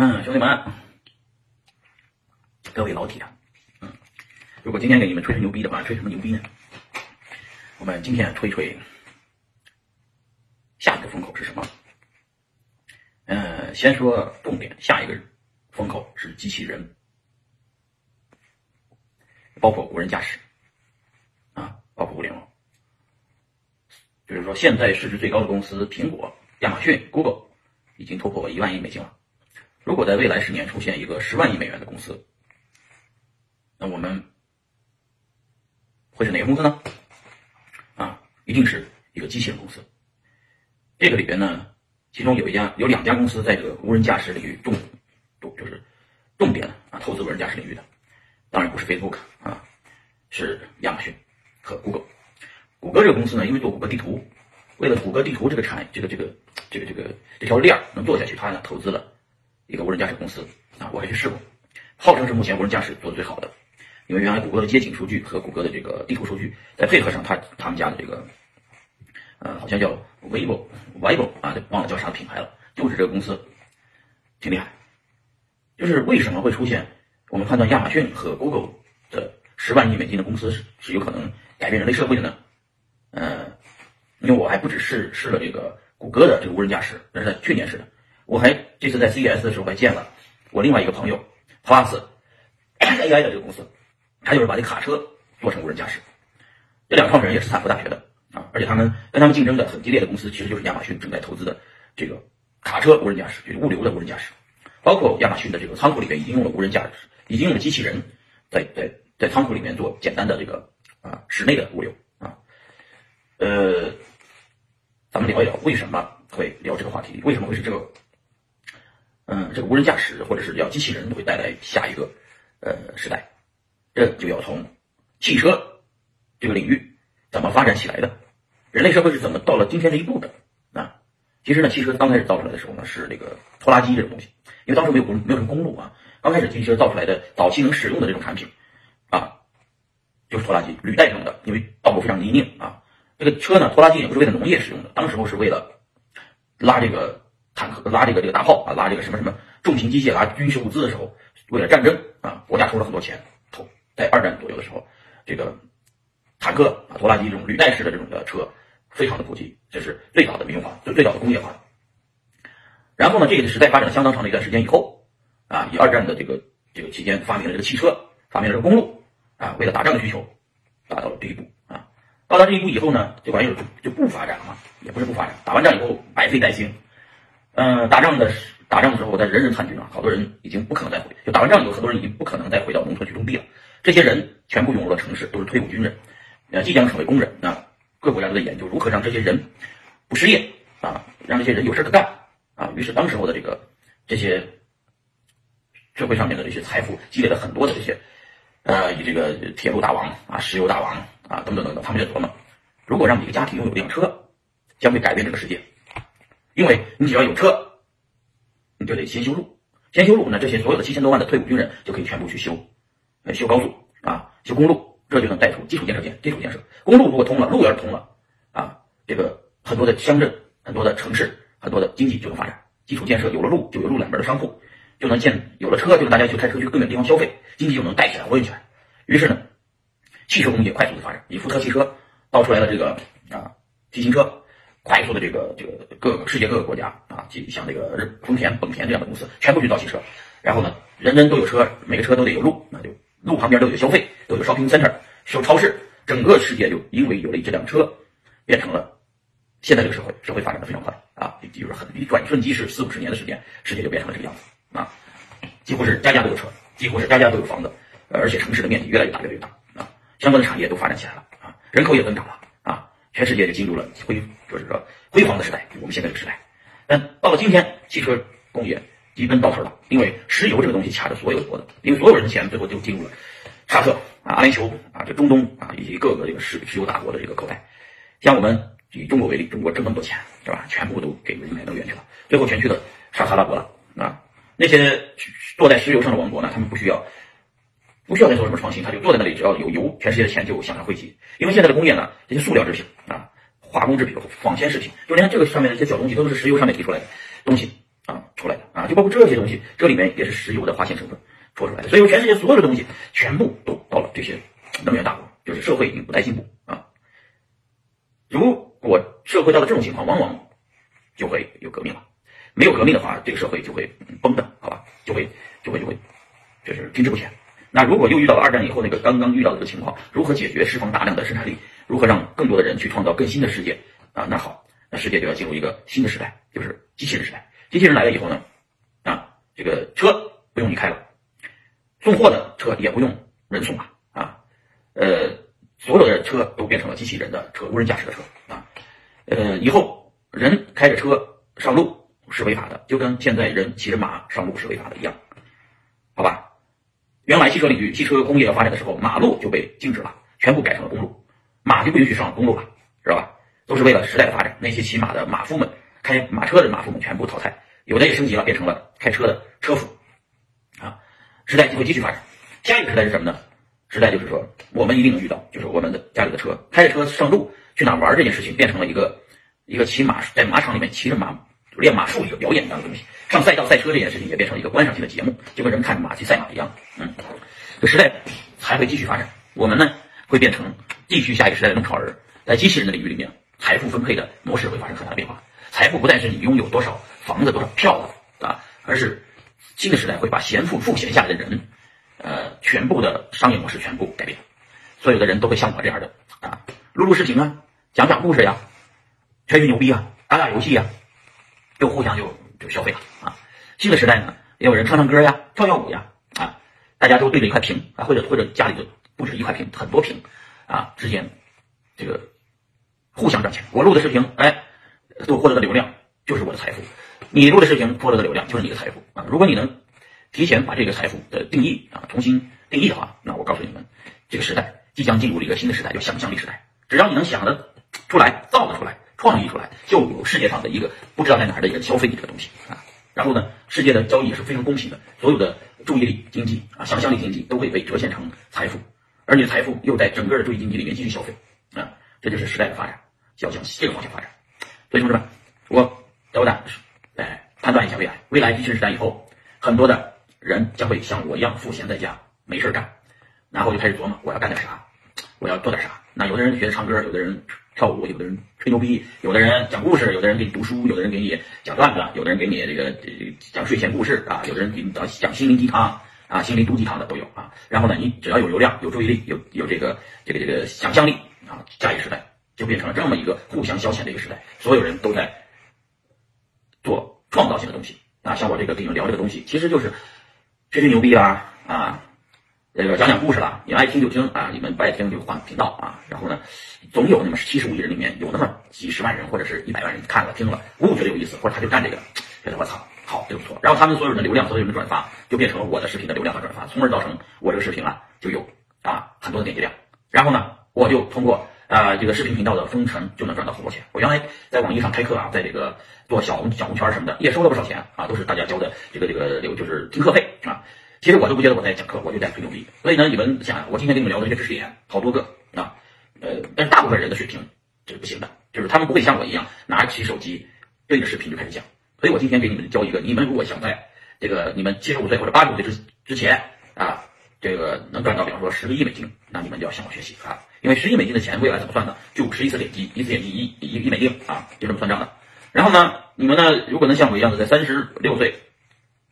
嗯，兄弟们，各位老铁，嗯，如果今天给你们吹吹牛逼的话，吹什么牛逼呢？我们今天吹吹下一个风口是什么？嗯，先说重点，下一个风口是机器人，包括无人驾驶，啊，包括物联网。就是说，现在市值最高的公司苹果、亚马逊、Google 已经突破一万亿美金了。如果在未来十年出现一个十万亿美元的公司，那我们会是哪个公司呢？啊，一定是一个机器人公司。这个里边呢，其中有一家、有两家公司在这个无人驾驶领域重重就是重点啊投资无人驾驶领域的，当然不是 Facebook 啊，是亚马逊和 Google。谷歌这个公司呢，因为做谷歌地图，为了谷歌地图这个产这个这个这个这个这条链能做下去，它呢投资了一个无人驾驶公司啊，我还去试过，号称是目前无人驾驶做的最好的，因为原来谷歌的街景数据和谷歌的这个地图数据，再配合上他他们家的这个，呃，好像叫 Vivo Vivo 啊，忘了叫啥品牌了，就是这个公司挺厉害。就是为什么会出现我们判断亚马逊和 Google 的十万亿美金的公司是是有可能改变人类社会的呢？嗯，因为我还不只是试了这个谷歌的这个无人驾驶，那是在去年试的。我还这次在 CES 的时候还见了我另外一个朋友 Plus AI 的这个公司，他就是把这卡车做成无人驾驶。这两个创始人也是斯坦福大学的啊，而且他们跟他们竞争的很激烈的公司，其实就是亚马逊正在投资的这个卡车无人驾驶，就是物流的无人驾驶。包括亚马逊的这个仓库里面已经用了无人驾驶，已经用了机器人在在在仓库里面做简单的这个啊室内的物流啊。呃，咱们聊一聊为什么会聊这个话题？为什么会是这个？嗯，这个无人驾驶或者是叫机器人会带来下一个呃时代？这就要从汽车这个领域怎么发展起来的？人类社会是怎么到了今天这一步的？啊，其实呢，汽车刚开始造出来的时候呢，是那个拖拉机这种东西，因为当时没有公没有什么公路啊。刚开始汽车造出来的早期能使用的这种产品啊，就是拖拉机，履带上的，因为道路非常泥泞啊。这个车呢，拖拉机也不是为了农业使用的，当时候是为了拉这个坦克、拉这个这个大炮啊，拉这个什么什么重型机械、拉军事物资的时候，为了战争啊，国家出了很多钱投。在二战左右的时候，这个坦克啊、拖拉机这种履带式的这种的车非常的普及，这是最早的民用化，就最早的工业化。然后呢，这个时代发展了相当长的一段时间以后啊，以二战的这个这个期间发明了这个汽车，发明了这个公路啊，为了打仗的需求，达到了这一步啊。到达这一步以后呢，这玩意儿就就不发展了嘛，也不是不发展。打完仗以后百废待兴，嗯，打仗的打仗的时候，但人人参军啊，好多人已经不可能再回。就打完仗以后，很多人已经不可能再回到农村去种地了。这些人全部涌入了城市，都是退伍军人，呃，即将成为工人啊。各国家都在研究如何让这些人不失业啊，让这些人有事可干啊。于是当时候的这个这些社会上面的这些财富积累了很多的这些。呃，以这个铁路大王啊、石油大王啊等等等等，他们在琢磨，如果让每个家庭拥有一辆车，将会改变这个世界。因为你只要有车，你就得先修路，先修路，那这些所有的七千多万的退伍军人就可以全部去修，呃，修高速啊，修公路，这就能带出基础建设建基础建设。公路如果通了，路要是通了啊，这个很多的乡镇、很多的城市、很多的经济就能发展。基础建设有了路，就有路两边的商铺。就能建有了车，就能大家去开车去更远地方消费，经济就能带起来活跃起来。于是呢，汽车工业快速的发展，以福特汽车造出来的这个啊 T 型车，快速的这个这个各个世界各个国家啊，像这个日丰田、本田这样的公司全部去造汽车。然后呢，人人都有车，每个车都得有路，那就路旁边都有消费，都有 shopping center，有超市。整个世界就因为有了这辆车，变成了现在这个社会，社会发展的非常快啊，就是很一转瞬即逝，四五十年的时间，世界就变成了这个样子。啊，几乎是家家都有车，几乎是家家都有房子，而且城市的面积越来越大，越来越大啊，相关的产业都发展起来了啊，人口也增长了，全世界就进入了辉，就是说辉煌的时代，我们现在这个时代。但到了今天，汽车工业基本到头了，因为石油这个东西掐着所有的，因为所有人的钱最后就进入了沙特啊、阿联酋啊、这中东啊以及各个这个石石油大国的这个口袋。像我们以中国为例，中国挣那么多钱是吧？全部都给人买能源去了，最后全去了沙特阿拉伯了。啊，那些坐在石油上的王国呢？他们不需要，不需要再做什么创新，他就坐在那里，只要有油，全世界的钱就向上汇集。因为现在的工业呢，这些塑料制品啊、化工制品、纺纤制品，就连这个上面的一些小东西，都是石油上面提出来的东西啊出来的啊，就包括这些东西，这里面也是石油的化纤成分做出来的。所以，全世界所有的东西全部都到了这些能源大国，就是社会已经不再进步啊。如果社会到了这种情况，往往就会有革命了。没有革命的话，这个社会就会崩的，好吧？就会就会就会就是停滞不前。那如果又遇到了二战以后那个刚刚遇到的这个情况，如何解决？释放大量的生产力，如何让更多的人去创造更新的世界啊？那好，那世界就要进入一个新的时代，就是机器人时代。机器人来了以后呢，啊，这个车不用你开了，送货的车也不用人送了啊，呃，所有的车都变成了机器人的车，无人驾驶的车啊，呃，以后人开着车上路。是违法的，就跟现在人骑着马上路是违法的一样，原来汽车领域、汽车工业要发展的时候，马路就被禁止了，全部改成了公路，马就不允许上公路了，知道吧？都是为了时代的发展。那些骑马的马夫们、开马车的马夫们全部淘汰，有的也升级了，变成了开车的车夫，啊，时代就会继续发展。下一个时代是什么呢？时代就是说，我们一定能遇到，就是我们的家里的车，开着车上路去哪玩这件事情，变成了一个一个骑马在马场里面骑着马。练马术一个表演一样的东西，上赛道赛车这件事情也变成了一个观赏性的节目，就跟人们看马去赛马一样。嗯，这时代还会继续发展，我们呢会变成继续下一个时代的弄潮儿，在机器人的领域里面，财富分配的模式会发生很大的变化。财富不再是你拥有多少房子、多少票子啊，而是新的时代会把闲富富闲下来的人，呃，全部的商业模式全部改变，所有的人都会像我这样的啊，录录视频啊，讲讲故事呀，吹吹牛逼啊，打打游戏呀。就互相就就消费了啊！新的时代呢，也有人唱唱歌呀，跳跳舞呀啊！大家都对着一块屏啊，或者或者家里就不止一块屏，很多屏啊，之间这个互相赚钱。我录的视频，哎，都获得的流量就是我的财富；你录的视频获得的流量就是你的财富啊！如果你能提前把这个财富的定义啊重新定义的话，那我告诉你们，这个时代即将进入了一个新的时代，叫想象力时代。只要你能想得出来，造得出来。创意出来，就有世界上的一个不知道在哪儿的人消费你这个东西啊。然后呢，世界的交易是非常公平的，所有的注意力经济啊、想象力经济都会被折现成财富，而你的财富又在整个的注意经济里面继续消费啊。这就是时代的发展，要向这个方向发展。所以同志们，我斗胆哎判断一下未来，未来机器人时代以后，很多的人将会像我一样赋闲在家没事干，然后就开始琢磨我要干点啥，我要做点啥。那有的人学唱歌，有的人。跳舞，有的人吹牛逼，有的人讲故事，有的人给你读书，有的人给你讲段子，有的人给你这个讲睡前故事啊，有的人给你讲讲心灵鸡汤啊，心灵毒鸡汤的都有啊。然后呢，你只要有流量、有注意力、有有这个这个这个想象力啊，下一个时代就变成了这么一个互相消遣的一个时代，所有人都在做创造性的东西啊。像我这个给你们聊这个东西，其实就是吹吹牛逼啦啊。这个讲讲故事了，你们爱听就听啊，你们不爱听就换频道啊。然后呢，总有那么七十五亿人里面有那么几十万人或者是一百万人看了听了，呜觉得有意思，或者他就干这个，觉得我操好，这个不错。然后他们所有人的流量，所有人的转发，就变成了我的视频的流量和转发，从而造成我这个视频啊就有啊很多的点击量。然后呢，我就通过啊这个视频频道的封城就能赚到很多钱。我原来在网易上开课啊，在这个做小红小红圈什么的也收了不少钱啊，都是大家交的这个这个流就是听课费啊。其实我都不觉得我在讲课，我就在吹牛逼。所以呢，你们想，我今天跟你们聊的这些知识点，好多个啊，呃，但是大部分人的水平这是不行的，就是他们不会像我一样拿起手机对着视频就开始讲。所以我今天给你们教一个，你们如果想在这个你们七十五岁或者八十五岁之之前啊，这个能赚到，比方说十个亿美金，那你们就要向我学习啊，因为十亿美金的钱未来怎么算呢？就十一次点击，一次点击一一一美金啊，就这么算账的。然后呢，你们呢，如果能像我一样的在三十六岁，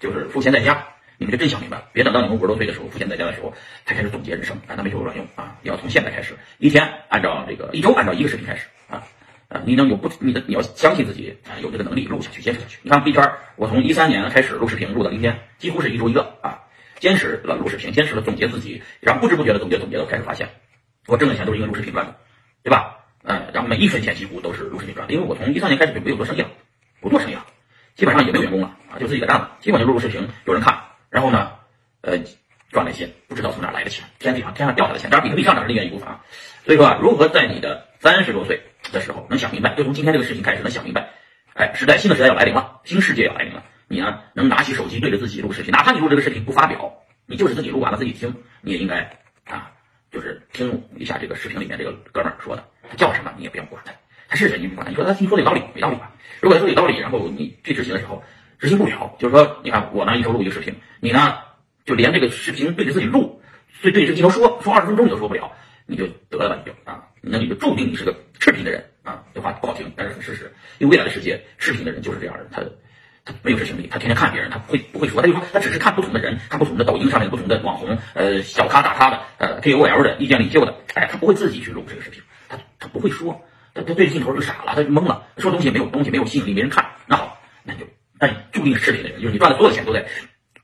就是赋闲在家。你们就真想明白了，别等到你们五十多岁的时候，赋闲在家的时候，才开始总结人生啊，那没有卵用啊！你要从现在开始，一天按照这个，一周按照一个视频开始啊啊！你能有不你的你要相信自己啊，有这个能力录下去，坚持下去。你看币圈，我从一三年开始录视频，录到今天，几乎是一周一个啊，坚持了录视频，坚持了总结自己，然后不知不觉的总结总结，我开始发现，我挣的钱都是因为录视频赚的，对吧？嗯，然后每一分钱几乎都是录视频赚的，因为我从一三年开始就没有做生意了，不做生意了，基本上也没有员工了啊，就自己在干了，基本就录录视频，有人看。然后呢，呃，赚了一些不知道从哪来的钱，天地上天上掉下的钱，当然比特币上涨是另外一部分啊。所以说啊，如何在你的三十多岁的时候能想明白，就从今天这个事情开始能想明白，哎，时代新的时代要来临了，新世界要来临了，你呢能拿起手机对着自己录视频，哪怕你录这个视频不发表，你就是自己录完了自己听，你也应该啊，就是听一下这个视频里面这个哥们儿说的，他叫什么你也不用管他，他是谁你不管他，你说他听说的有道理没道理吧？如果他说有道理，然后你去执行的时候。执行不了。就是说，你看我呢，一周录一个视频，你呢就连这个视频对着自己录，对对着镜头说说二十分钟你都说不了，你就得了吧，你就啊，那你就注定你是个视频的人啊。这话不好听，但是很事实。因为未来的世界，视频的人就是这样的，他他没有执行力，他天天看别人，他不会不会说，他就说他只是看不同的人，看不同的抖音上面不同的网红，呃，小咖大咖的，呃，KOL 的意见领袖的，哎，他不会自己去录这个视频，他他不会说。他他对着镜头就傻了，他就懵了，说东西没有东西，没有吸引力，没人看。那好，那就但注定是视频的人，就是你赚的所有的钱都在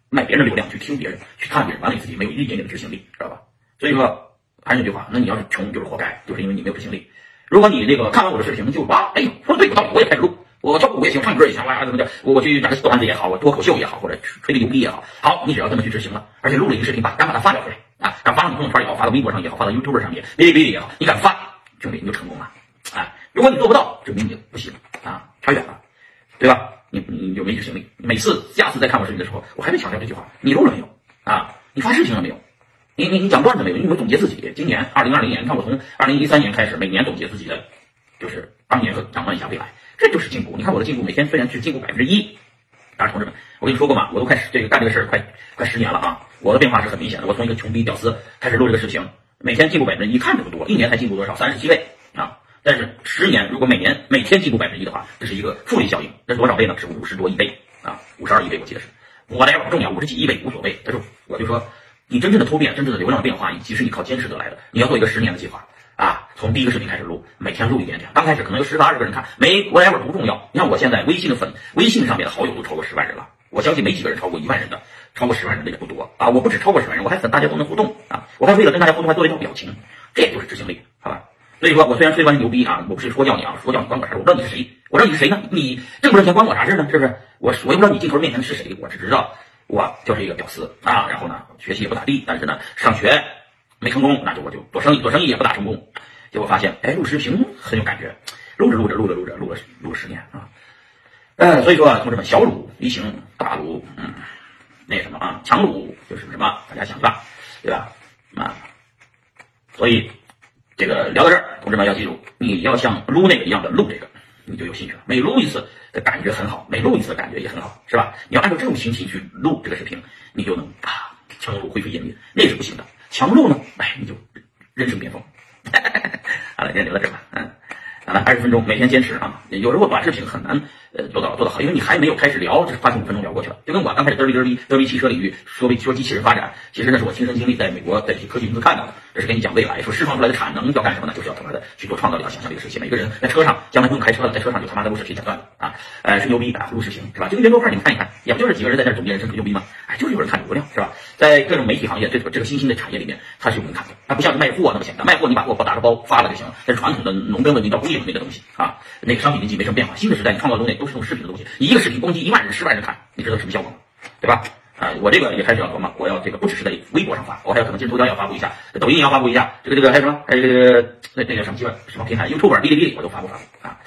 卖别人的流量，去听别人，去看别人，完了你自己没有一点点的执行力，知道吧？所以说还是那句话，那你要是穷就是活该，就是因为你没有执行力。如果你这个看完我的视频就哇，哎呦，说的对有道理，我也开始录，我跳舞也行，唱歌也行，哇怎么着，我我去讲个段子也好，我脱口秀也好，或者吹个牛逼也好，好，你只要这么去执行了，而且录了一个视频，把敢把它发表出来啊，敢发到你朋友圈也好，发到微博上也好，发到 YouTube 上面，哔哩哔哩也好，你敢发，兄弟你就成功了。啊，如果你做不到，证明你不行啊，差远了，对吧？你你你就没执行力。每次下次再看我视频的时候，我还得强调这句话：你录了没有？啊，你发视频了没有？你你你讲段子没有？你有没有总结自己？今年二零二零年，你看我从二零一三年开始，每年总结自己的，就是当年和展望一下未来，这就是进步。你看我的进步，每天虽然是进步百分之一，但是同志们，我跟你说过嘛，我都开始这个干这个事儿快快十年了啊，我的变化是很明显的。我从一个穷逼屌丝开始录这个视频，每天进步百分之一，看着不多，一年才进步多少？三十七倍啊！但是十年，如果每年每天进步百分之一的话，这是一个复利效应。这是多少倍呢？是五十多亿倍啊，五十二亿倍，我记得是。我来不重要，五十几亿倍无所谓。但是我就说，你真正的突变，真正的流量变化，其实你靠坚持得来的。你要做一个十年的计划啊，从第一个视频开始录，每天录一点点。刚开始可能有十个二十个人看，没 whatever 不重要。你看我现在微信的粉，微信上面的好友都超过十万人了。我相信没几个人超过一万人的，超过十万人的也不多啊。我不止超过十万人，我还粉大家都能互动啊。我还为了跟大家互动，还做了一套表情，这也就是执行力，所以说我虽然吹完牛逼啊，我不是说教你啊，说教你关我啥事？我不知道你是谁，我知道你是谁呢？你挣不挣钱关我啥事呢？是不是？我我也不知道你镜头面前的是谁，我只知道我就是一个屌丝啊。然后呢，学习也不咋地，但是呢，上学没成功，那就我就做生意，做生意也不咋成功。结果发现，哎，录视频很有感觉，录着录着录着录着录了录了十年啊。呃，所以说啊，同志们，小鲁离行，大鲁嗯，那什么啊，强鲁就是什么？大家想吧，对吧？啊，所以。这个聊到这儿，同志们要记住，你要像撸那个一样的录这个，你就有兴趣了。每撸一次的感觉很好，每录一次的感觉也很好，是吧？你要按照这种心情去录这个视频，你就能啊强录灰飞烟灭，那是不行的。强撸呢，哎，你就人生巅峰。好了，今天聊到这儿吧，嗯。好了二十分钟，每天坚持啊！有时候短视频很难呃做到做得好，因为你还没有开始聊，这花五分钟聊过去了。就跟我刚开始嘚哩嘚哩嘚哩汽车领域说说机器人发展，其实那是我亲身经历，在美国在一些科技公司看到的。这是跟你讲未来，说释放出来的产能要干什么呢？就是要他妈的去做创造力和想象力的事情。每个人在车上将来不用开车了，在车上就他妈的录视频讲段子啊，呃，吹牛逼啊，录视频是吧？就跟圆桌派你们看一看，也不就是几个人在那总结人生吹牛逼吗？哎，就是有人看流量是吧？在各种媒体行业这这个新兴的产业里面，它是有门槛的，它不像是卖货那么简单，卖货你把货包打个包发了就行了。但是传统的农耕文明到工业文明的东西啊，那个商品经济没什么变化。新的时代你创造的东西都是用视频的东西，你一个视频攻击一万人、十万人看，你知道什么效果吗？对吧？啊，我这个也开始要琢磨，我要这个不只是在微博上发，我还有可能今日头条要发布一下，抖音也要发布一下，这个这个还有什么？还有这个那那个什么基本什么平台，YouTube、哔哩哔哩我都发布发布啊。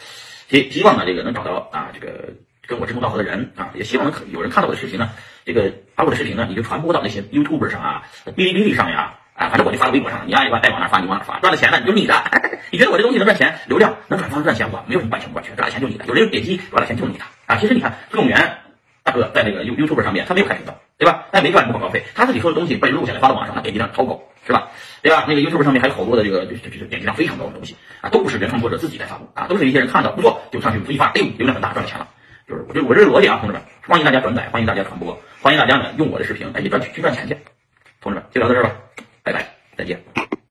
希希望呢这个能找到啊这个跟我志同道合的人啊，也希望能有人看到我的视频呢，这个把我的视频呢你就传播到那些 YouTube 上啊、哔哩哔哩上呀啊，反正我就发到微博上，你爱往爱往哪发你往哪发，赚了钱了你就你的，你觉得我这东西能赚钱，流量能转发赚钱，我没有什么版权不版权，赚了钱就你的，有人点击赚了钱就你的啊。其实你看崔永元大哥在那个 You YouTube 上面他没有开频道。对吧？他也没赚什么广告费，他自己说的东西被录下来发到网上，那点击量超高，是吧？对吧？那个 YouTube 上面还有好多的这个就是就点击量非常高的东西啊，都不是原创作者自己在发布啊，都是一些人看到不错就上去一发，哎呦，流量很大，赚了钱了。就是我这我这逻辑啊，同志们，欢迎大家转载，欢迎大家传播，欢迎大家呢用我的视频哎去赚去赚钱去。同志们，就聊到这儿吧，拜拜再见。